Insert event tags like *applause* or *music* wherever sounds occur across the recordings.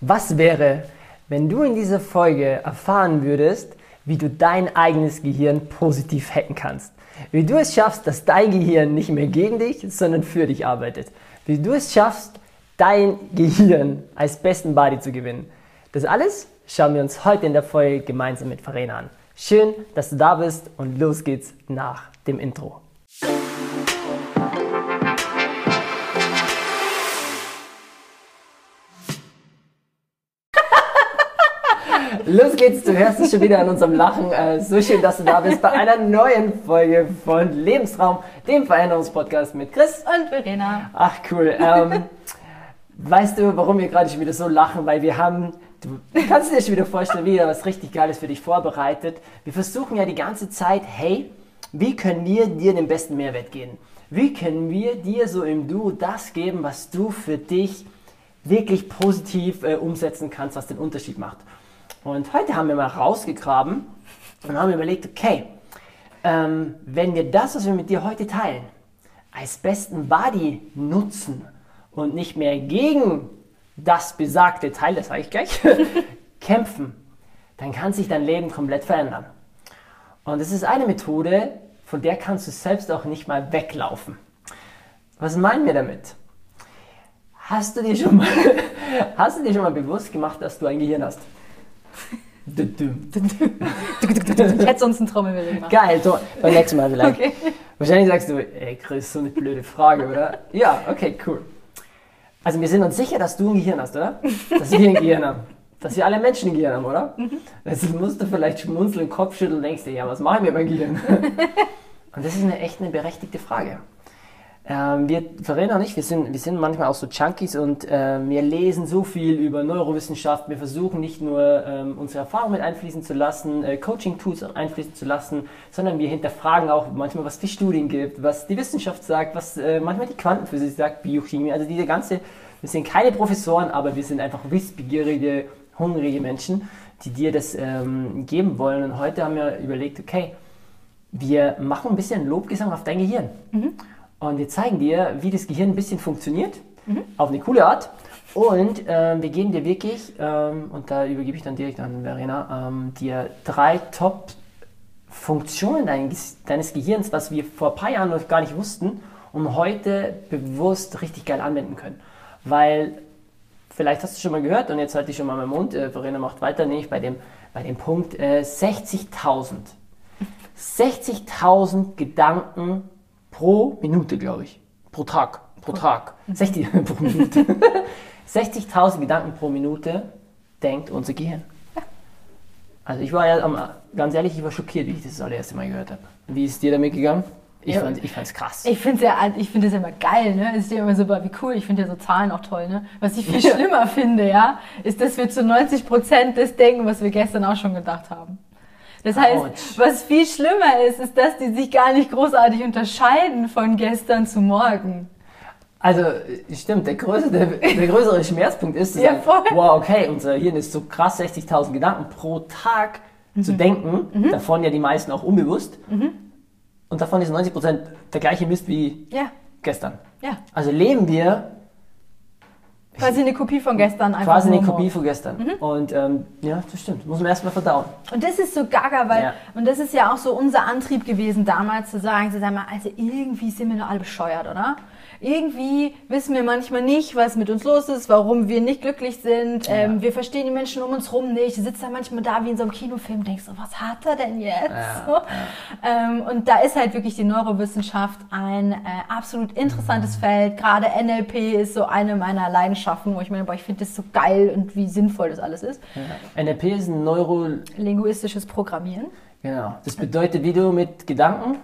Was wäre, wenn du in dieser Folge erfahren würdest, wie du dein eigenes Gehirn positiv hacken kannst? Wie du es schaffst, dass dein Gehirn nicht mehr gegen dich, sondern für dich arbeitet? Wie du es schaffst, dein Gehirn als besten Body zu gewinnen? Das alles schauen wir uns heute in der Folge gemeinsam mit Verena an. Schön, dass du da bist und los geht's nach dem Intro. Los geht's, du hörst es schon wieder an unserem Lachen. Äh, so schön, dass du da bist bei einer neuen Folge von Lebensraum, dem Veränderungspodcast mit Chris und Verena. Ach cool. Ähm, weißt du, warum wir gerade schon wieder so lachen? Weil wir haben, du kannst dir schon wieder vorstellen, wieder was richtig Geiles für dich vorbereitet. Wir versuchen ja die ganze Zeit, hey, wie können wir dir den besten Mehrwert geben? Wie können wir dir so im Duo das geben, was du für dich wirklich positiv äh, umsetzen kannst, was den Unterschied macht? Und heute haben wir mal rausgegraben und haben überlegt, okay, ähm, wenn wir das, was wir mit dir heute teilen, als besten Buddy nutzen und nicht mehr gegen das besagte Teil, das sage ich gleich, *laughs* kämpfen, dann kann sich dein Leben komplett verändern. Und es ist eine Methode, von der kannst du selbst auch nicht mal weglaufen. Was meinen wir damit? Hast du dir schon mal, *laughs* hast du dir schon mal bewusst gemacht, dass du ein Gehirn hast? Ich hätte sonst einen Trommelwirbel gemacht. Geil, so, beim nächsten Mal vielleicht. Okay. Wahrscheinlich sagst du, ey Chris, so eine blöde Frage, oder? Ja, okay, cool. Also wir sind uns sicher, dass du ein Gehirn hast, oder? Dass wir ein Gehirn haben. Dass wir alle Menschen ein Gehirn haben, oder? Mhm. Also musst du vielleicht schmunzeln, Kopf schütteln und denkst dir, ja, was mache ich mit meinem Gehirn? *laughs* Und das ist eine echt eine berechtigte Frage. Ähm, wir, Verena und ich, wir sind, wir sind manchmal auch so Junkies und äh, wir lesen so viel über Neurowissenschaft. Wir versuchen nicht nur ähm, unsere Erfahrung mit einfließen zu lassen, äh, Coaching-Tools einfließen zu lassen, sondern wir hinterfragen auch manchmal, was die Studien gibt, was die Wissenschaft sagt, was äh, manchmal die Quantenphysik sagt, Biochemie. Also diese ganze, wir sind keine Professoren, aber wir sind einfach wissbegierige, hungrige Menschen, die dir das ähm, geben wollen. Und heute haben wir überlegt, okay, wir machen ein bisschen Lobgesang auf dein Gehirn. Mhm. Und wir zeigen dir, wie das Gehirn ein bisschen funktioniert, mhm. auf eine coole Art. Und ähm, wir geben dir wirklich, ähm, und da übergebe ich dann direkt an Verena, ähm, dir drei Top-Funktionen deines, deines Gehirns, was wir vor ein paar Jahren noch gar nicht wussten und heute bewusst richtig geil anwenden können. Weil, vielleicht hast du schon mal gehört, und jetzt halte ich schon mal meinen Mund, äh, Verena macht weiter, nämlich bei dem, bei dem Punkt äh, 60.000. 60.000 Gedanken pro Minute, glaube ich. Pro Tag. Pro Tag. *laughs* 60 *laughs* pro Minute. *laughs* 60.000 Gedanken pro Minute denkt unser Gehirn. Also ich war ja, ganz ehrlich, ich war schockiert, wie ich das das allererste Mal gehört habe. Wie ist dir damit gegangen? Ich ja. fand es krass. Ich finde es ja, ich find immer geil, ne? Es ist ja immer so, wie cool, ich finde ja so Zahlen auch toll, ne? Was ich viel schlimmer finde, ja, ist, dass wir zu 90 Prozent das denken, was wir gestern auch schon gedacht haben. Das heißt, Ouch. was viel schlimmer ist, ist, dass die sich gar nicht großartig unterscheiden von gestern zu morgen. Also, stimmt, der größere, der, der größere Schmerzpunkt ist zu sagen, ja, wow, okay, unser Hirn ist so krass 60.000 Gedanken pro Tag mhm. zu denken, mhm. davon ja die meisten auch unbewusst. Mhm. Und davon ist 90% der gleiche Mist wie ja. gestern. Ja. Also leben wir Quasi eine Kopie von gestern. Einfach quasi eine Kopie von gestern. Mhm. Und ähm, ja, das stimmt. Muss man erstmal verdauen. Und das ist so gaga, weil, ja. und das ist ja auch so unser Antrieb gewesen damals zu sagen, zu sagen, also irgendwie sind wir nur alle bescheuert, oder? Irgendwie wissen wir manchmal nicht, was mit uns los ist, warum wir nicht glücklich sind. Ähm, ja. Wir verstehen die Menschen um uns rum nicht. Du sitzt da manchmal da wie in so einem Kinofilm und denkst so, was hat er denn jetzt? Ja, so. ja. Ähm, und da ist halt wirklich die Neurowissenschaft ein äh, absolut interessantes mhm. Feld. Gerade NLP ist so eine meiner Leidenschaften, wo ich meine, boah, ich finde das so geil und wie sinnvoll das alles ist. NLP ist ein Neuro... Linguistisches Programmieren. Genau. Das bedeutet, wie du mit Gedanken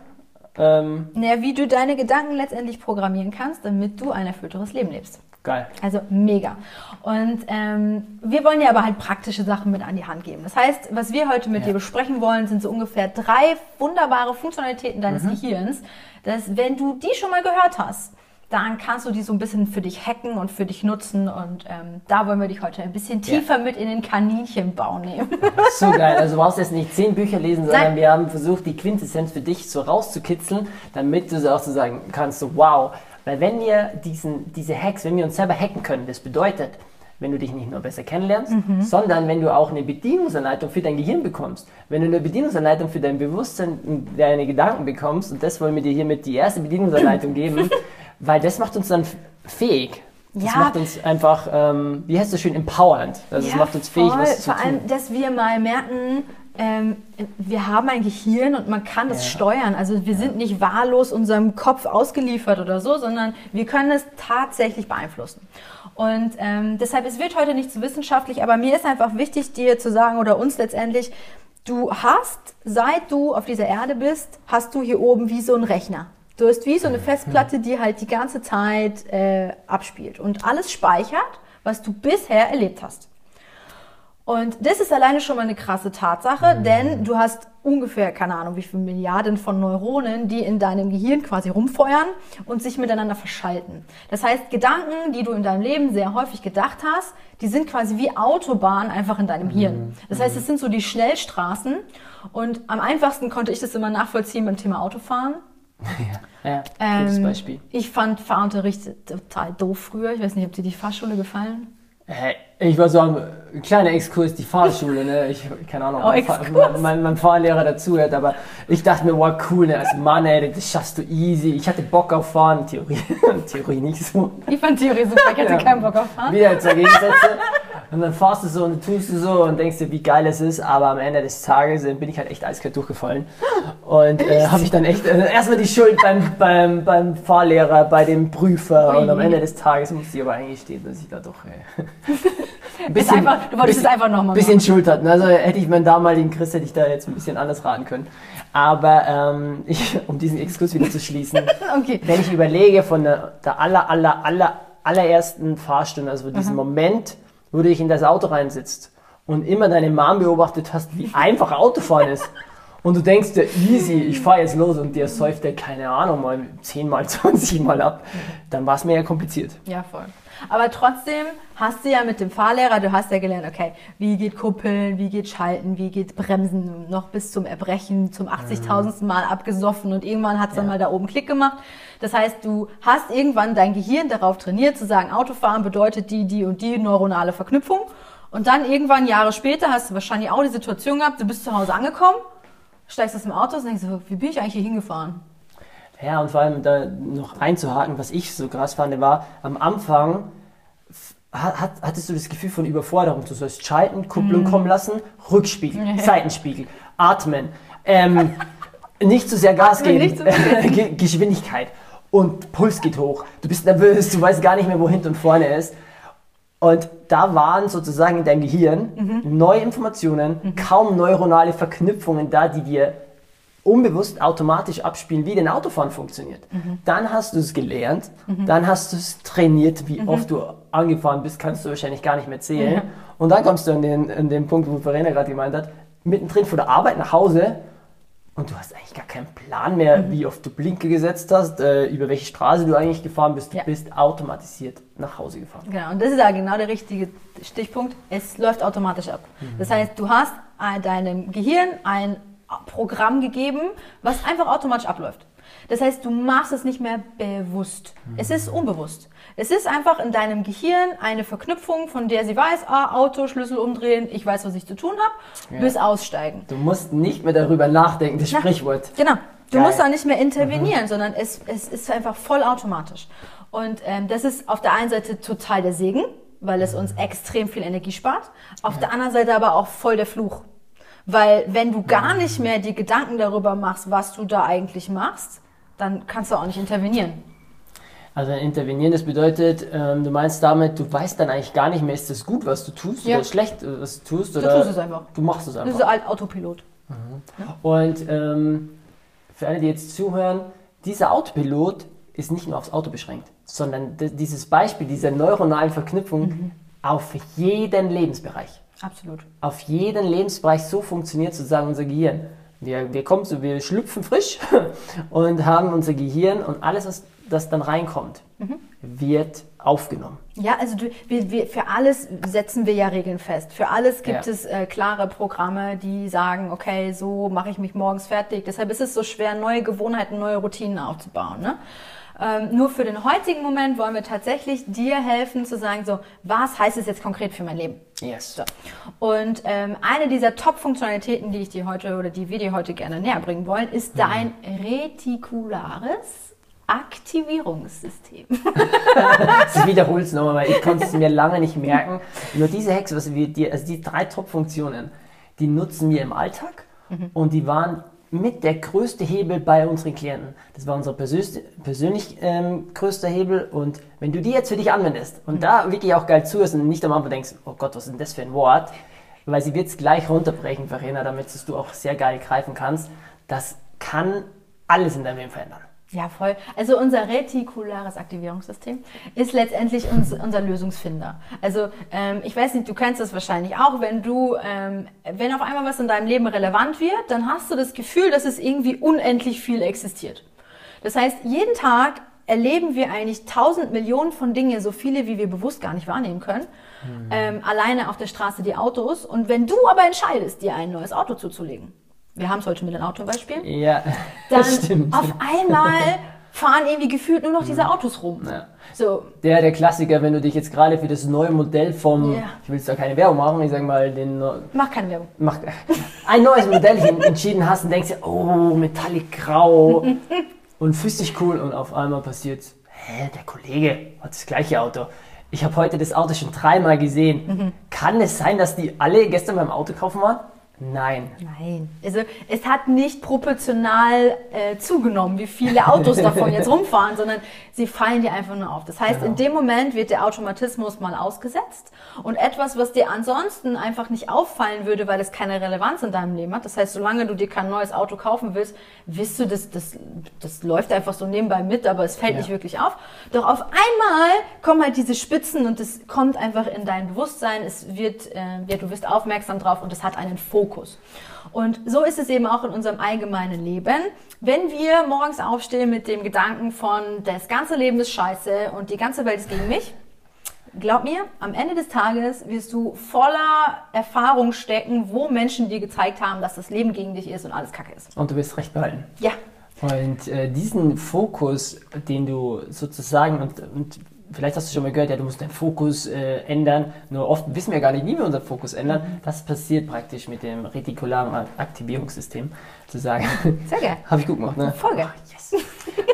ähm, naja, wie du deine Gedanken letztendlich programmieren kannst, damit du ein erfüllteres Leben lebst. Geil. Also mega. Und ähm, wir wollen dir aber halt praktische Sachen mit an die Hand geben. Das heißt, was wir heute mit ja. dir besprechen wollen, sind so ungefähr drei wunderbare Funktionalitäten deines mhm. Gehirns, dass wenn du die schon mal gehört hast, dann kannst du die so ein bisschen für dich hacken und für dich nutzen. Und ähm, da wollen wir dich heute ein bisschen tiefer ja. mit in den Kaninchenbau nehmen. *laughs* So geil. Also du brauchst jetzt nicht zehn Bücher lesen, sondern Nein. wir haben versucht, die Quintessenz für dich so rauszukitzeln, damit du so auch so sagen kannst, so wow. Weil wenn wir diesen, diese Hacks, wenn wir uns selber hacken können, das bedeutet, wenn du dich nicht nur besser kennenlernst, mhm. sondern wenn du auch eine Bedienungsanleitung für dein Gehirn bekommst. Wenn du eine Bedienungsanleitung für dein Bewusstsein und deine Gedanken bekommst, und das wollen wir dir hiermit die erste Bedienungsanleitung geben, *laughs* weil das macht uns dann fähig. Das ja. macht uns einfach, ähm, wie heißt das schön, empowernd. Also ja, es macht uns fähig, voll. was zu Vor tun. Vor allem, dass wir mal merken, ähm, wir haben ein Gehirn und man kann es ja. steuern. Also wir sind nicht wahllos unserem Kopf ausgeliefert oder so, sondern wir können es tatsächlich beeinflussen. Und ähm, deshalb, es wird heute nicht zu wissenschaftlich, aber mir ist einfach wichtig, dir zu sagen oder uns letztendlich, du hast, seit du auf dieser Erde bist, hast du hier oben wie so ein Rechner. Du hast wie so eine Festplatte, die halt die ganze Zeit äh, abspielt und alles speichert, was du bisher erlebt hast. Und das ist alleine schon mal eine krasse Tatsache, mhm. denn du hast ungefähr, keine Ahnung, wie viele Milliarden von Neuronen, die in deinem Gehirn quasi rumfeuern und sich miteinander verschalten. Das heißt, Gedanken, die du in deinem Leben sehr häufig gedacht hast, die sind quasi wie Autobahnen einfach in deinem Hirn. Mhm. Das heißt, es sind so die Schnellstraßen und am einfachsten konnte ich das immer nachvollziehen beim Thema Autofahren. Ja, ja ähm, gutes Beispiel. Ich fand Fahrunterricht total doof früher. Ich weiß nicht, ob dir die Fahrschule gefallen? Ich war so am kleiner Exkurs, die Fahrschule, ne? Ich, keine Ahnung, oh, mein, mein, mein, Fahrlehrer dazuhört, aber ich dachte mir, wow, cool, ne? Als Mann, ey, das schaffst du easy. Ich hatte Bock auf Fahren, Theorie, *laughs* Theorie nicht so. Ich fand Theorie super, ich hatte ja. keinen Bock auf Fahren. Wieder zwei Gegensätze. Und dann fahrst du so und tust du so und denkst dir, wie geil es ist, aber am Ende des Tages bin ich halt echt eiskalt durchgefallen. Und äh, habe ich dann echt äh, erstmal die Schuld beim, beim, beim Fahrlehrer, bei dem Prüfer Ui. und am Ende des Tages musste ich aber eigentlich stehen, dass ich da doch äh, bisschen, einfach, du wolltest bisschen, es einfach nochmal bisschen Schuld hatten. Also hätte ich meinen damaligen Chris, hätte ich da jetzt ein bisschen anders raten können. Aber ähm, *laughs* ich, um diesen Exkurs wieder zu schließen, *laughs* okay. wenn ich überlege von der, der aller, aller, aller, allerersten Fahrstunde, also diesen mhm. Moment, wo du dich in das Auto reinsitzt und immer deine Mom beobachtet hast, wie einfach Autofahren ist. Und du denkst dir, easy, ich fahre jetzt los und dir säuft der, keine Ahnung, mal 10 mal, 20 mal ab, dann war es mir ja kompliziert. Ja, voll. Aber trotzdem hast du ja mit dem Fahrlehrer, du hast ja gelernt, okay, wie geht Kuppeln, wie geht Schalten, wie geht Bremsen, noch bis zum Erbrechen, zum 80.000. Mal abgesoffen und irgendwann hat es dann ja. mal da oben Klick gemacht. Das heißt, du hast irgendwann dein Gehirn darauf trainiert, zu sagen, Autofahren bedeutet die, die und die neuronale Verknüpfung. Und dann irgendwann Jahre später hast du wahrscheinlich auch die Situation gehabt, du bist zu Hause angekommen, steigst aus dem Auto und denkst so, wie bin ich eigentlich hier hingefahren? Ja, und vor allem da noch einzuhaken, was ich so krass fand, war, am Anfang hat, hattest du das Gefühl von Überforderung. Du sollst schalten, Kupplung mm. kommen lassen, Rückspiegel, *laughs* Seitenspiegel, atmen, ähm, *laughs* nicht zu sehr Gas geben, *laughs* Ge Geschwindigkeit und Puls geht hoch. Du bist nervös, du weißt gar nicht mehr, wo hinten und vorne ist. Und da waren sozusagen in deinem Gehirn mhm. neue Informationen, mhm. kaum neuronale Verknüpfungen da, die dir unbewusst automatisch abspielen, wie denn Autofahren funktioniert. Mhm. Dann hast du es gelernt, mhm. dann hast du es trainiert, wie mhm. oft du angefahren bist, kannst du wahrscheinlich gar nicht mehr zählen. Mhm. Und dann kommst du an den, an den Punkt, wo Verena gerade gemeint hat, mittendrin von der Arbeit nach Hause und du hast eigentlich gar keinen Plan mehr, mhm. wie oft du Blinke gesetzt hast, äh, über welche Straße du eigentlich gefahren bist. Du ja. bist automatisiert nach Hause gefahren. Genau, und das ist ja genau der richtige Stichpunkt. Es läuft automatisch ab. Mhm. Das heißt, du hast deinem Gehirn ein Programm gegeben, was einfach automatisch abläuft. Das heißt, du machst es nicht mehr bewusst. Es ist unbewusst. Es ist einfach in deinem Gehirn eine Verknüpfung, von der sie weiß, ah, Auto, Schlüssel umdrehen, ich weiß, was ich zu tun habe, ja. bis aussteigen. Du musst nicht mehr darüber nachdenken, das Na, Sprichwort. Genau. Du Geil. musst auch nicht mehr intervenieren, mhm. sondern es, es ist einfach vollautomatisch. Und ähm, das ist auf der einen Seite total der Segen, weil es uns extrem viel Energie spart. Auf ja. der anderen Seite aber auch voll der Fluch. Weil wenn du gar nicht mehr die Gedanken darüber machst, was du da eigentlich machst, dann kannst du auch nicht intervenieren. Also intervenieren, das bedeutet, ähm, du meinst damit, du weißt dann eigentlich gar nicht mehr, ist das gut, was du tust ja. oder schlecht, äh, was du tust? Oder du tust es einfach. Du machst es einfach. Das ist halt Autopilot. Mhm. Ja. Und ähm, für alle, die jetzt zuhören, dieser Autopilot ist nicht nur aufs Auto beschränkt, sondern dieses Beispiel dieser neuronalen Verknüpfung mhm. auf jeden Lebensbereich. Absolut. Auf jeden Lebensbereich so funktioniert sozusagen unser Gehirn. Wir, wir kommen so, wir schlüpfen frisch *laughs* und haben unser Gehirn und alles, was das dann reinkommt, mhm. wird aufgenommen. Ja, also du, wir, wir, für alles setzen wir ja Regeln fest. Für alles gibt ja. es äh, klare Programme, die sagen, okay, so mache ich mich morgens fertig. Deshalb ist es so schwer, neue Gewohnheiten, neue Routinen aufzubauen. Ne? Ähm, nur für den heutigen Moment wollen wir tatsächlich dir helfen zu sagen, so, was heißt es jetzt konkret für mein Leben? Yes. So. Und ähm, eine dieser Top-Funktionalitäten, die ich dir heute oder die wir dir heute gerne näher bringen wollen, ist dein retikulares Aktivierungssystem. *laughs* ich wiederhole es nochmal, weil ich konnte es mir *laughs* lange nicht merken. Nur diese Hexe, was wir dir, also die drei Top-Funktionen, die nutzen wir im Alltag mhm. und die waren mit der größte Hebel bei unseren Klienten. Das war unser persönlich, persönlich ähm, größter Hebel. Und wenn du die jetzt für dich anwendest und mhm. da wirklich auch geil zuhörst und nicht am Anfang denkst, oh Gott, was ist denn das für ein Wort? Weil sie wird es gleich runterbrechen, Verena, damit du auch sehr geil greifen kannst. Das kann alles in deinem Leben verändern. Ja, voll. Also unser retikulares Aktivierungssystem ist letztendlich uns, unser Lösungsfinder. Also ähm, ich weiß nicht, du kennst das wahrscheinlich auch, wenn du, ähm, wenn auf einmal was in deinem Leben relevant wird, dann hast du das Gefühl, dass es irgendwie unendlich viel existiert. Das heißt, jeden Tag erleben wir eigentlich tausend Millionen von Dingen, so viele, wie wir bewusst gar nicht wahrnehmen können. Mhm. Ähm, alleine auf der Straße die Autos. Und wenn du aber entscheidest, dir ein neues Auto zuzulegen, wir haben es heute mit einem Autobeispiel. Ja, *laughs* dann stimmt. auf einmal fahren irgendwie gefühlt nur noch diese Autos rum. Ja. So. Der, der Klassiker, wenn du dich jetzt gerade für das neue Modell vom, ja. ich will jetzt da keine Werbung machen, ich sag mal, den. Mach keine Werbung. Mach, ein neues Modell entschieden hast und denkst dir, oh, Metallic Grau *laughs* und fühlst dich cool und auf einmal passiert, hä, der Kollege hat das gleiche Auto. Ich habe heute das Auto schon dreimal gesehen. Mhm. Kann es sein, dass die alle gestern beim Auto kaufen waren? Nein. Nein. Also es hat nicht proportional äh, zugenommen, wie viele Autos *laughs* davon jetzt rumfahren, sondern sie fallen dir einfach nur auf. Das heißt, genau. in dem Moment wird der Automatismus mal ausgesetzt und etwas, was dir ansonsten einfach nicht auffallen würde, weil es keine Relevanz in deinem Leben hat. Das heißt, solange du dir kein neues Auto kaufen willst, wirst du, das, das, das läuft einfach so nebenbei mit, aber es fällt ja. nicht wirklich auf. Doch auf einmal kommen halt diese Spitzen und es kommt einfach in dein Bewusstsein. Es wird, äh, ja, du wirst aufmerksam drauf und es hat einen Fokus. Fokus. Und so ist es eben auch in unserem allgemeinen Leben. Wenn wir morgens aufstehen mit dem Gedanken von, das ganze Leben ist scheiße und die ganze Welt ist gegen mich, glaub mir, am Ende des Tages wirst du voller Erfahrung stecken, wo Menschen dir gezeigt haben, dass das Leben gegen dich ist und alles kacke ist. Und du wirst recht behalten. Ja. Und äh, diesen Fokus, den du sozusagen, und, und vielleicht hast du schon mal gehört, ja, du musst deinen Fokus äh, ändern. Nur oft wissen wir gar nicht, wie wir unseren Fokus ändern. Mhm. Das passiert praktisch mit dem retikularen Aktivierungssystem. Zu sagen, sehr geil. *laughs* Habe ich gut gemacht, ne? Voll geil. Oh, yes.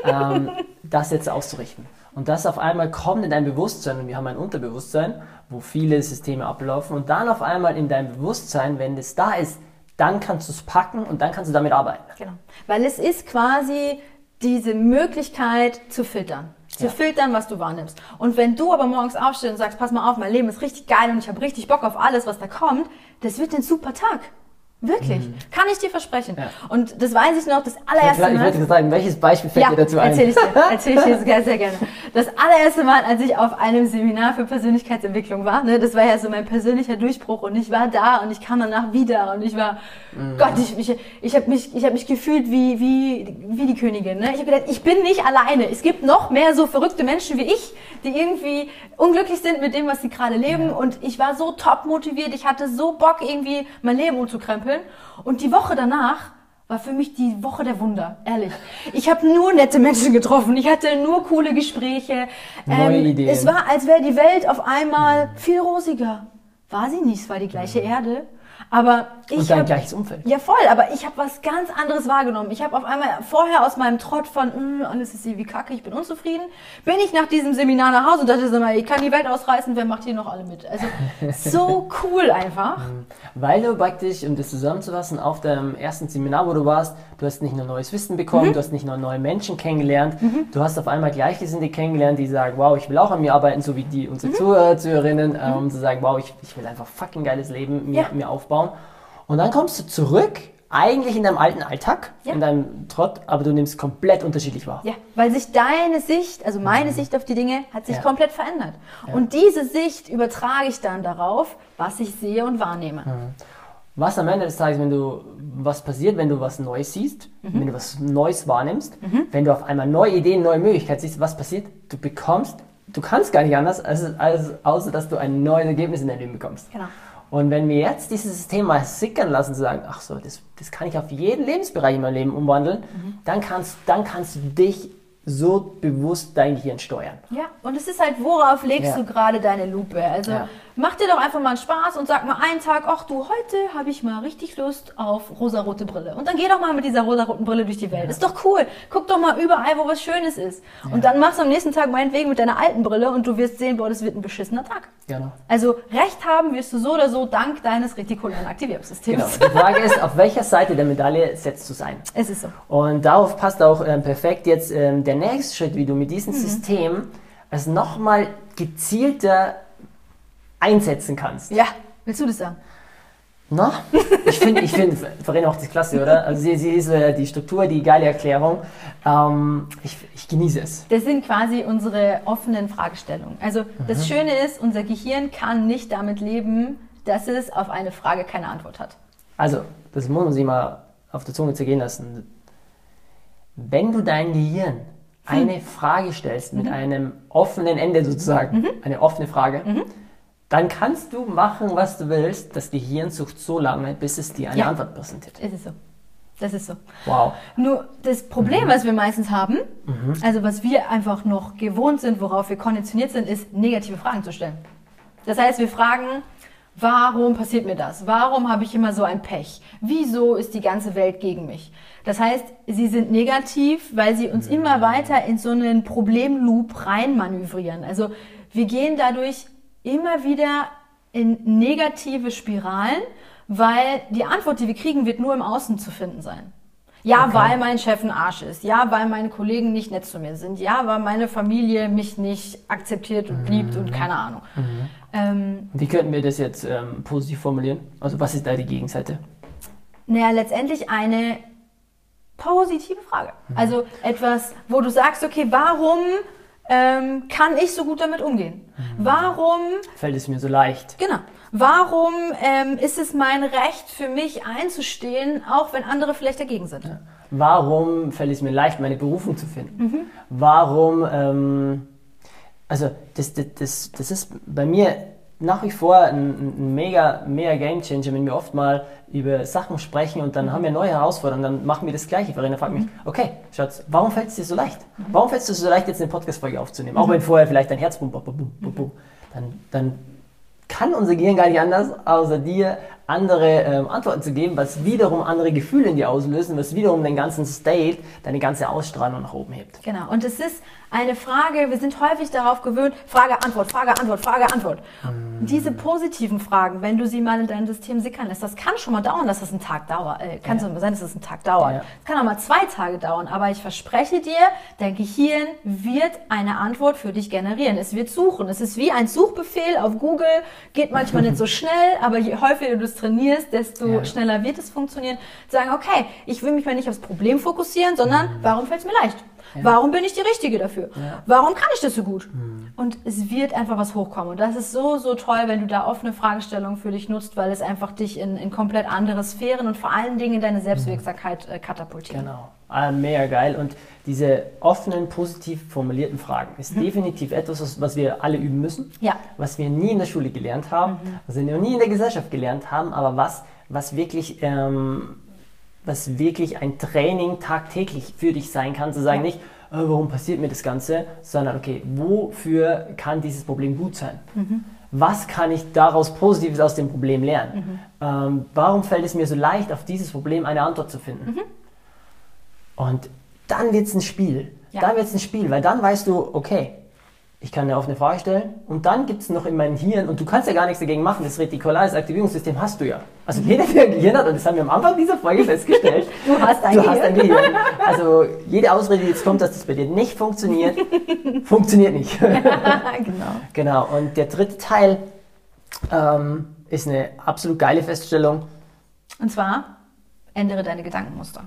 ähm, das jetzt auszurichten. Und das auf einmal kommt in dein Bewusstsein, und wir haben ein Unterbewusstsein, wo viele Systeme ablaufen, und dann auf einmal in dein Bewusstsein, wenn das da ist, dann kannst du es packen und dann kannst du damit arbeiten. Genau. Weil es ist quasi diese Möglichkeit zu filtern zu ja. filtern, was du wahrnimmst. Und wenn du aber morgens aufstehst und sagst, pass mal auf, mein Leben ist richtig geil und ich habe richtig Bock auf alles, was da kommt, das wird ein super Tag. Wirklich. Mhm. Kann ich dir versprechen. Ja. Und das weiß ich noch, das allererste Mal. Ich würde sagen, welches Beispiel fällt ja, dir dazu ein? Erzähl ich dir, *laughs* erzähl ich dir sehr, sehr gerne. Das allererste Mal, als ich auf einem Seminar für Persönlichkeitsentwicklung war, ne, das war ja so mein persönlicher Durchbruch und ich war da und ich kam danach wieder und ich war, mhm. Gott, ich, ich, ich habe mich, ich hab mich gefühlt wie, wie, wie die Königin. Ne? Ich habe gedacht, ich bin nicht alleine. Es gibt noch mehr so verrückte Menschen wie ich, die irgendwie unglücklich sind mit dem, was sie gerade leben. Ja. Und ich war so top motiviert. Ich hatte so Bock, irgendwie mein Leben umzukrempeln strampeln. Und die Woche danach war für mich die Woche der Wunder, ehrlich. Ich habe nur nette Menschen getroffen, ich hatte nur coole Gespräche. Neue ähm, Ideen. Es war, als wäre die Welt auf einmal viel rosiger. War sie nicht, es war die gleiche Erde. Aber ich und dein hab, gleiches Umfeld. Ja, voll, aber ich habe was ganz anderes wahrgenommen. Ich habe auf einmal vorher aus meinem Trott von, mm, alles ist wie kacke, ich bin unzufrieden, bin ich nach diesem Seminar nach Hause und dachte so mal, ich kann die Welt ausreißen, wer macht hier noch alle mit? Also *laughs* so cool einfach. Mhm. Weil du praktisch, um das zusammenzufassen, auf deinem ersten Seminar, wo du warst, du hast nicht nur neues Wissen bekommen, mhm. du hast nicht nur neue Menschen kennengelernt, mhm. du hast auf einmal Gleichgesinnte kennengelernt, die sagen, wow, ich will auch an mir arbeiten, so wie die unsere mhm. Zuhörer, Zuhörerinnen, um zu sagen, wow, ich, ich will einfach fucking geiles Leben mir, ja. mir aufbauen. Und dann kommst du zurück, eigentlich in deinem alten Alltag, ja. in deinem Trott, aber du nimmst komplett unterschiedlich wahr. Ja, weil sich deine Sicht, also meine mhm. Sicht auf die Dinge, hat sich ja. komplett verändert. Ja. Und diese Sicht übertrage ich dann darauf, was ich sehe und wahrnehme. Mhm. Was am Ende des Tages, wenn du, was passiert, wenn du was Neues siehst, mhm. wenn du was Neues wahrnimmst, mhm. wenn du auf einmal neue Ideen, neue Möglichkeiten siehst, was passiert? Du bekommst, du kannst gar nicht anders, als, als, außer dass du ein neues Ergebnis in dein Leben bekommst. Genau. Und wenn wir jetzt dieses System mal sickern lassen, zu sagen, ach so, das, das kann ich auf jeden Lebensbereich in meinem Leben umwandeln, mhm. dann, kannst, dann kannst du dich so bewusst dein Gehirn steuern. Ja, und es ist halt, worauf legst ja. du gerade deine Lupe? Also ja. Mach dir doch einfach mal einen Spaß und sag mal einen Tag, ach du, heute habe ich mal richtig Lust auf rosarote Brille. Und dann geh doch mal mit dieser rosaroten Brille durch die Welt. Ja. Ist doch cool. Guck doch mal überall, wo was Schönes ist. Und dann machst du am nächsten Tag meinetwegen mit deiner alten Brille und du wirst sehen, boah, das wird ein beschissener Tag. Genau. Also recht haben wirst du so oder so dank deines retikularen Aktivierungssystems. Genau. Die Frage ist, auf welcher Seite der Medaille setzt du sein? Es ist so. Und darauf passt auch ähm, perfekt jetzt ähm, der nächste Schritt, wie du mit diesem mhm. System es nochmal gezielter einsetzen kannst. Ja, willst du das sagen? Na, ich finde, ich finde, Verena macht das klasse, oder? Also sie, sie ist äh, die Struktur, die geile Erklärung. Ähm, ich, ich genieße es. Das sind quasi unsere offenen Fragestellungen. Also mhm. das Schöne ist, unser Gehirn kann nicht damit leben, dass es auf eine Frage keine Antwort hat. Also, das muss man sich mal auf der Zunge zergehen lassen. Wenn du dein Gehirn eine hm. Frage stellst mit mhm. einem offenen Ende sozusagen, mhm. eine offene Frage, mhm. Dann kannst du machen, was du willst. Das Gehirn sucht so lange, bis es dir eine ja. Antwort präsentiert. Ist es so. Das ist so. Wow. Nur das Problem, mhm. was wir meistens haben, mhm. also was wir einfach noch gewohnt sind, worauf wir konditioniert sind, ist, negative Fragen zu stellen. Das heißt, wir fragen, warum passiert mir das? Warum habe ich immer so ein Pech? Wieso ist die ganze Welt gegen mich? Das heißt, sie sind negativ, weil sie uns immer weiter in so einen Problemloop reinmanövrieren. Also wir gehen dadurch immer wieder in negative Spiralen, weil die Antwort, die wir kriegen, wird nur im Außen zu finden sein. Ja, okay. weil mein Chef ein Arsch ist. Ja, weil meine Kollegen nicht nett zu mir sind. Ja, weil meine Familie mich nicht akzeptiert und liebt und keine Ahnung. Mhm. Ähm, Wie könnten wir das jetzt ähm, positiv formulieren? Also was ist da die Gegenseite? Naja, letztendlich eine positive Frage. Mhm. Also etwas, wo du sagst, okay, warum ähm, kann ich so gut damit umgehen? Mhm. Warum fällt es mir so leicht? Genau. Warum ähm, ist es mein Recht für mich einzustehen, auch wenn andere vielleicht dagegen sind? Ja. Warum fällt es mir leicht, meine Berufung zu finden? Mhm. Warum, ähm, also das, das, das, das ist bei mir nach wie vor ein, ein, mega, mega Game Changer, wenn wir oft mal über Sachen sprechen und dann mhm. haben wir neue Herausforderungen, dann machen wir das Gleiche. Verena fragt mich, mhm. okay, Schatz, warum fällt es dir so leicht? Mhm. Warum fällt es dir so leicht, jetzt eine Podcast-Folge aufzunehmen? Auch wenn vorher vielleicht dein Herz bum, bum, bum, bum, bum, dann, dann kann unser Gehirn gar nicht anders, außer dir andere ähm, Antworten zu geben, was wiederum andere Gefühle in dir auslösen, was wiederum den ganzen State, deine ganze Ausstrahlung nach oben hebt. Genau. Und es ist eine Frage, wir sind häufig darauf gewöhnt, Frage, Antwort, Frage, Antwort, Frage, Antwort. Mm. Diese positiven Fragen, wenn du sie mal in dein System sickern lässt, das kann schon mal dauern, dass das einen Tag dauert. Äh, kann ja. sein, dass das einen Tag dauert. Ja. Das kann auch mal zwei Tage dauern. Aber ich verspreche dir, dein Gehirn wird eine Antwort für dich generieren. Es wird suchen. Es ist wie ein Suchbefehl auf Google. Geht manchmal nicht so *laughs* schnell, aber je häufiger du es trainierst, desto ja. schneller wird es funktionieren. Sagen, okay, ich will mich mal nicht aufs Problem fokussieren, sondern mhm. warum fällt es mir leicht? Ja. Warum bin ich die Richtige dafür? Ja. Warum kann ich das so gut? Mhm. Und es wird einfach was hochkommen. Und das ist so, so toll, wenn du da offene Fragestellungen für dich nutzt, weil es einfach dich in, in komplett andere Sphären und vor allen Dingen in deine Selbstwirksamkeit äh, katapultiert. Genau. Ah, mega geil. Und diese offenen, positiv formulierten Fragen ist mhm. definitiv etwas, was wir alle üben müssen. Ja. Was wir nie in der Schule gelernt haben, mhm. was wir noch nie in der Gesellschaft gelernt haben, aber was, was wirklich ähm, was wirklich ein Training tagtäglich für dich sein kann, zu sagen, nicht, äh, warum passiert mir das Ganze, sondern okay, wofür kann dieses Problem gut sein? Mhm. Was kann ich daraus Positives aus dem Problem lernen? Mhm. Ähm, warum fällt es mir so leicht, auf dieses Problem eine Antwort zu finden? Mhm. Und dann wird es ein Spiel. Ja. Dann wird es ein Spiel, weil dann weißt du, okay, ich kann eine offene Frage stellen und dann gibt es noch in meinem Hirn, und du kannst ja gar nichts dagegen machen, das retikulares Aktivierungssystem hast du ja. Also jeder, der ein Gehirn hat, und das haben wir am Anfang dieser Folge festgestellt, *laughs* du hast ein, du Gehirn. Hast ein Gehirn. Also jede Ausrede, die jetzt kommt, dass das bei dir nicht funktioniert, funktioniert nicht. *laughs* genau. Genau. Und der dritte Teil ähm, ist eine absolut geile Feststellung. Und zwar, ändere deine Gedankenmuster.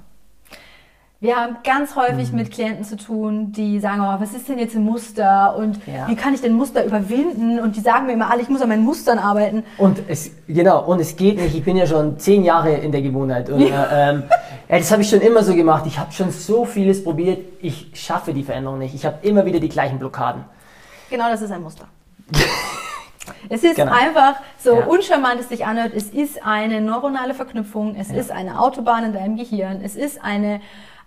Wir haben ganz häufig mhm. mit Klienten zu tun, die sagen, oh, was ist denn jetzt ein Muster und ja. wie kann ich denn Muster überwinden? Und die sagen mir immer alle, ich muss an meinen Mustern arbeiten. Und es, genau, und es geht nicht. Ich bin ja schon zehn Jahre in der Gewohnheit. Und, ja. ähm, ja, das habe ich schon immer so gemacht. Ich habe schon so vieles probiert. Ich schaffe die Veränderung nicht. Ich habe immer wieder die gleichen Blockaden. Genau, das ist ein Muster. *laughs* Es ist genau. einfach so ja. uncharmant es sich anhört. Es ist eine neuronale Verknüpfung. Es ja. ist eine Autobahn in deinem Gehirn. Es ist eine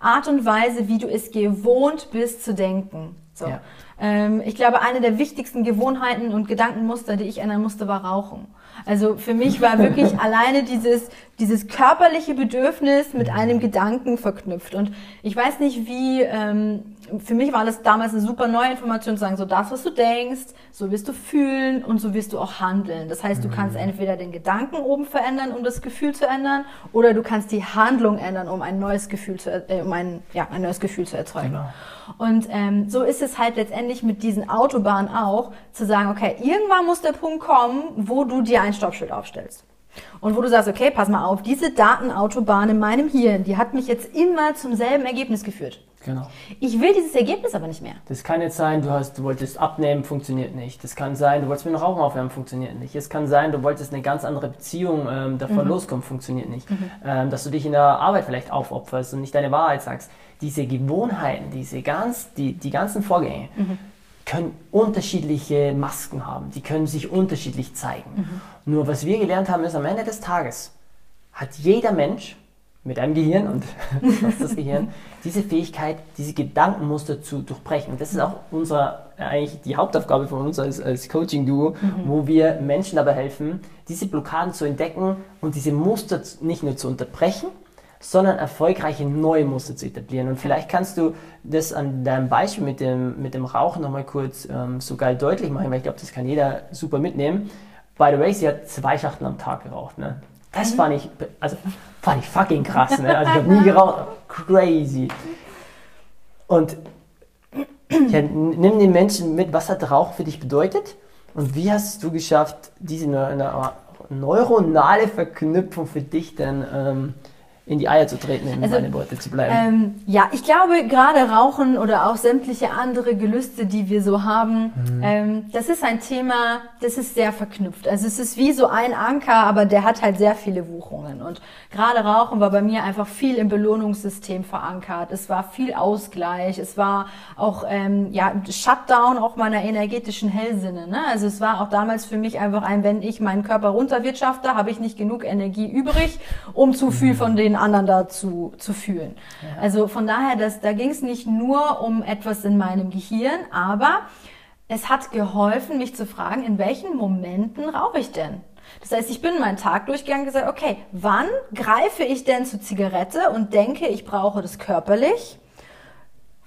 Art und Weise, wie du es gewohnt bist zu denken. So. Ja. Ähm, ich glaube, eine der wichtigsten Gewohnheiten und Gedankenmuster, die ich ändern musste, war Rauchen. Also für mich war wirklich *laughs* alleine dieses, dieses körperliche Bedürfnis mit einem Gedanken verknüpft. Und ich weiß nicht, wie, ähm, für mich war das damals eine super neue Information, zu sagen, so das, was du denkst, so wirst du fühlen und so wirst du auch handeln. Das heißt, du kannst mhm. entweder den Gedanken oben verändern, um das Gefühl zu ändern, oder du kannst die Handlung ändern, um ein neues Gefühl zu, äh, um ein, ja, ein neues Gefühl zu erzeugen. Genau. Und ähm, so ist es halt letztendlich mit diesen Autobahnen auch, zu sagen, okay, irgendwann muss der Punkt kommen, wo du dir ein Stoppschild aufstellst. Und wo du sagst, okay, pass mal auf, diese Datenautobahn in meinem Hirn, die hat mich jetzt immer zum selben Ergebnis geführt. Genau. Ich will dieses Ergebnis aber nicht mehr. Das kann jetzt sein, du, hast, du wolltest abnehmen, funktioniert nicht. Das kann sein, du wolltest mit dem Rauchen aufhören, funktioniert nicht. Es kann sein, du wolltest eine ganz andere Beziehung ähm, davon mhm. loskommen, funktioniert nicht. Mhm. Ähm, dass du dich in der Arbeit vielleicht aufopferst und nicht deine Wahrheit sagst. Diese Gewohnheiten, diese ganz, die, die ganzen Vorgänge mhm. Können unterschiedliche Masken haben. Die können sich unterschiedlich zeigen. Mhm. Nur was wir gelernt haben, ist am Ende des Tages hat jeder Mensch mit einem Gehirn und *laughs* ist das Gehirn, diese Fähigkeit, diese Gedankenmuster zu durchbrechen. Und das ist auch unser, eigentlich die Hauptaufgabe von uns als, als Coaching-Duo, mhm. wo wir Menschen dabei helfen, diese Blockaden zu entdecken und diese Muster nicht nur zu unterbrechen, sondern erfolgreiche neue Muster zu etablieren. Und vielleicht kannst du das an deinem Beispiel mit dem, mit dem Rauchen nochmal kurz ähm, so geil deutlich machen, weil ich glaube, das kann jeder super mitnehmen. By the way, sie hat zwei Schachteln am Tag geraucht. Ne? Das mhm. fand ich, also fand ich fucking krass. Ne? Also ich habe nie geraucht. Crazy. Und ja, nimm den Menschen mit, was hat Rauch für dich bedeutet und wie hast du geschafft, diese neuronale Verknüpfung für dich dann ähm, in die Eier zu treten, in also, meine Worte zu bleiben. Ähm, ja, ich glaube, gerade Rauchen oder auch sämtliche andere Gelüste, die wir so haben, mhm. ähm, das ist ein Thema, das ist sehr verknüpft. Also es ist wie so ein Anker, aber der hat halt sehr viele Wuchungen. Und gerade Rauchen war bei mir einfach viel im Belohnungssystem verankert. Es war viel Ausgleich. Es war auch ähm, ja Shutdown auch meiner energetischen Hellsinne. Ne? Also es war auch damals für mich einfach ein, wenn ich meinen Körper runterwirtschafte, habe ich nicht genug Energie übrig, um zu viel von den den anderen dazu zu fühlen. Ja. Also von daher, das, da ging es nicht nur um etwas in meinem Gehirn, aber es hat geholfen, mich zu fragen, in welchen Momenten rauche ich denn? Das heißt, ich bin meinen Tag durchgegangen und gesagt, okay, wann greife ich denn zur Zigarette und denke, ich brauche das körperlich?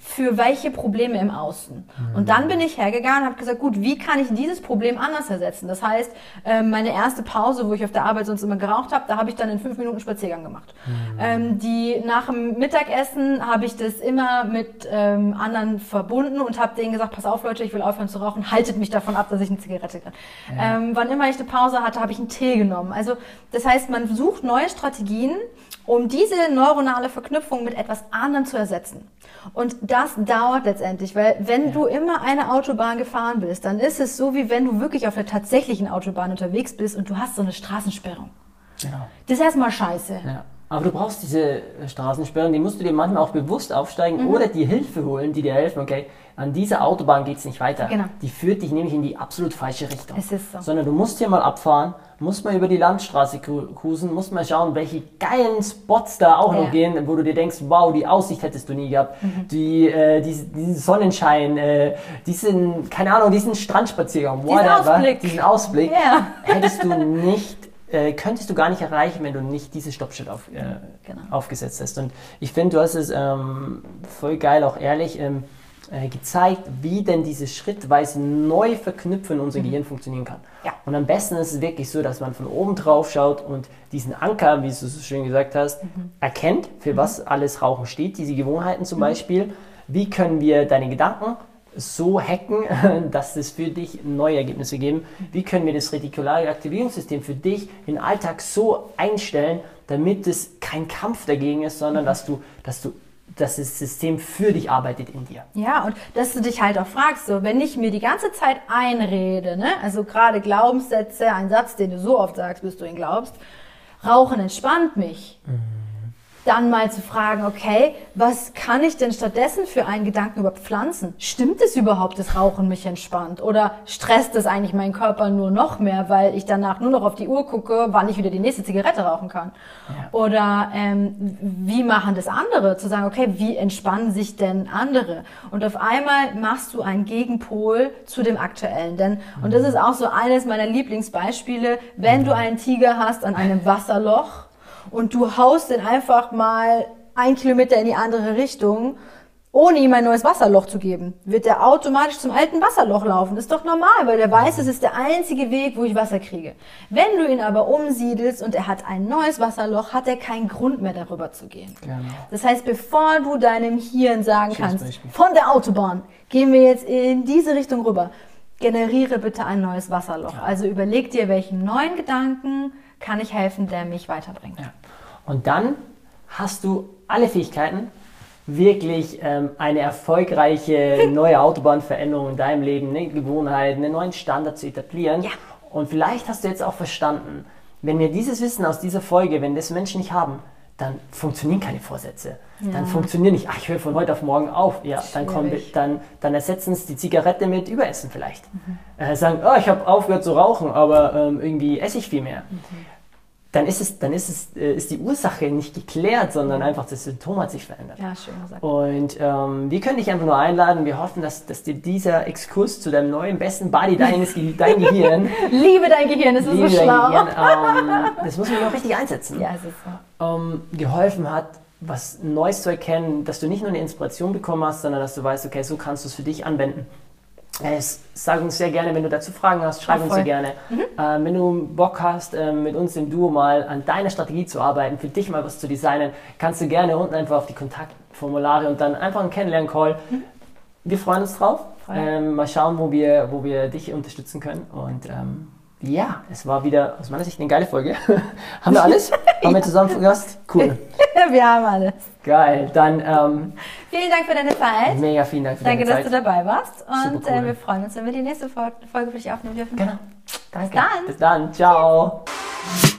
Für welche Probleme im Außen. Und dann bin ich hergegangen und habe gesagt, gut, wie kann ich dieses Problem anders ersetzen? Das heißt, ähm, meine erste Pause, wo ich auf der Arbeit sonst immer geraucht habe, da habe ich dann in fünf Minuten Spaziergang gemacht. Mhm. die nach dem Mittagessen habe ich das immer mit ähm, anderen verbunden und habe denen gesagt, pass auf Leute, ich will aufhören zu rauchen, haltet mich davon ab, dass ich eine Zigarette kann. Ja. Ähm, wann immer ich eine Pause hatte, habe ich einen Tee genommen. Also das heißt, man sucht neue Strategien, um diese neuronale Verknüpfung mit etwas anderem zu ersetzen. Und das dauert letztendlich, weil wenn ja. du immer eine Autobahn gefahren bist, dann ist es so, wie wenn du wirklich auf der tatsächlichen Autobahn unterwegs bist und du hast so eine Straßensperrung. Genau. Das ist erstmal scheiße. Ja. Aber du brauchst diese Straßensperrung, die musst du dir manchmal auch bewusst aufsteigen mhm. oder dir Hilfe holen, die dir helfen, okay, an dieser Autobahn geht es nicht weiter. Genau. Die führt dich nämlich in die absolut falsche Richtung. Es ist so. Sondern du musst hier mal abfahren, musst mal über die Landstraße cruisen, musst mal schauen, welche geilen Spots da auch ja. noch gehen, wo du dir denkst, wow, die Aussicht hättest du nie gehabt. Mhm. Die, äh, diesen, diesen Sonnenschein, äh, diesen, keine Ahnung, diesen Strandspaziergang, diesen whatever, Ausblick. diesen Ausblick, ja. hättest du nicht äh, könntest du gar nicht erreichen, wenn du nicht dieses Stoppschild auf, äh, genau. aufgesetzt hast. Und ich finde, du hast es ähm, voll geil, auch ehrlich, ähm, äh, gezeigt, wie denn dieses schrittweise neu verknüpfen in unser mhm. Gehirn funktionieren kann. Ja. Und am besten ist es wirklich so, dass man von oben drauf schaut und diesen Anker, wie du so schön gesagt hast, mhm. erkennt, für mhm. was alles Rauchen steht, diese Gewohnheiten zum mhm. Beispiel. Wie können wir deine Gedanken so hacken, *laughs* dass es für dich neue Ergebnisse geben? Wie können wir das retikulare Aktivierungssystem für dich im Alltag so einstellen, damit es kein Kampf dagegen ist, sondern mhm. dass du, dass du dass das System für dich arbeitet in dir. Ja, und dass du dich halt auch fragst, so, wenn ich mir die ganze Zeit einrede, ne, also gerade Glaubenssätze, ein Satz, den du so oft sagst, bis du ihn glaubst, Rauchen entspannt mich. Mhm. Dann mal zu fragen, okay, was kann ich denn stattdessen für einen Gedanken über Pflanzen? Stimmt es überhaupt, dass Rauchen mich entspannt? Oder stresst es eigentlich meinen Körper nur noch mehr, weil ich danach nur noch auf die Uhr gucke, wann ich wieder die nächste Zigarette rauchen kann? Ja. Oder ähm, wie machen das andere? Zu sagen, okay, wie entspannen sich denn andere? Und auf einmal machst du einen Gegenpol zu dem aktuellen. Denn, und das ist auch so eines meiner Lieblingsbeispiele, wenn du einen Tiger hast an einem Wasserloch, und du haust den einfach mal ein Kilometer in die andere Richtung, ohne ihm ein neues Wasserloch zu geben, wird er automatisch zum alten Wasserloch laufen. Das ist doch normal, weil der weiß, es ist der einzige Weg, wo ich Wasser kriege. Wenn du ihn aber umsiedelst und er hat ein neues Wasserloch, hat er keinen Grund mehr darüber zu gehen. Genau. Das heißt, bevor du deinem Hirn sagen kannst, von der Autobahn gehen wir jetzt in diese Richtung rüber, generiere bitte ein neues Wasserloch. Ja. Also überleg dir, welchen neuen Gedanken kann ich helfen, der mich weiterbringt. Ja. Und dann hast du alle Fähigkeiten, wirklich ähm, eine erfolgreiche *laughs* neue Autobahnveränderung in deinem Leben, eine Gewohnheit, einen neuen Standard zu etablieren. Ja. Und vielleicht hast du jetzt auch verstanden, wenn wir dieses Wissen aus dieser Folge, wenn das Menschen nicht haben, dann funktionieren keine Vorsätze. Ja. Dann funktioniert nicht, ach, ich höre von heute auf morgen auf. Ja, dann, kommen, dann, dann ersetzen es die Zigarette mit Überessen vielleicht. Mhm. Äh, sagen, oh, ich habe aufgehört zu rauchen, aber ähm, irgendwie esse ich viel mehr. Mhm dann ist es, dann ist es, äh, ist die Ursache nicht geklärt, sondern einfach das Symptom hat sich verändert. Ja, schön gesagt. Und ähm, wir können dich einfach nur einladen. Wir hoffen, dass, dass dir dieser Exkurs zu deinem neuen besten Body, deines, *laughs* dein Gehirn, liebe dein Gehirn, das ist so schlau. Gehirn, ähm, das muss man noch richtig einsetzen. Ja, es ist so. Ähm, geholfen hat, was Neues zu erkennen, dass du nicht nur eine Inspiration bekommen hast, sondern dass du weißt, okay, so kannst du es für dich anwenden. Äh, sag uns sehr gerne, wenn du dazu Fragen hast, schreib uns sehr gerne. Mhm. Äh, wenn du Bock hast, äh, mit uns im Duo mal an deiner Strategie zu arbeiten, für dich mal was zu designen, kannst du gerne unten einfach auf die Kontaktformulare und dann einfach einen Kennenlernen-Call. Mhm. Wir freuen uns drauf. Ähm, mal schauen, wo wir, wo wir dich unterstützen können. Und ähm, ja, es war wieder aus meiner Sicht eine geile Folge. *laughs* haben wir alles? haben wir zusammengefasst? Cool. *laughs* wir haben alles. Geil. Dann ähm, vielen Dank für deine Zeit. Mega vielen Dank für Danke, deine Zeit. Danke, dass du dabei warst. Und cool. äh, wir freuen uns, wenn wir die nächste Folge für dich aufnehmen dürfen. Genau. Danke. Bis dann. Bis dann. Ciao. Tschüss.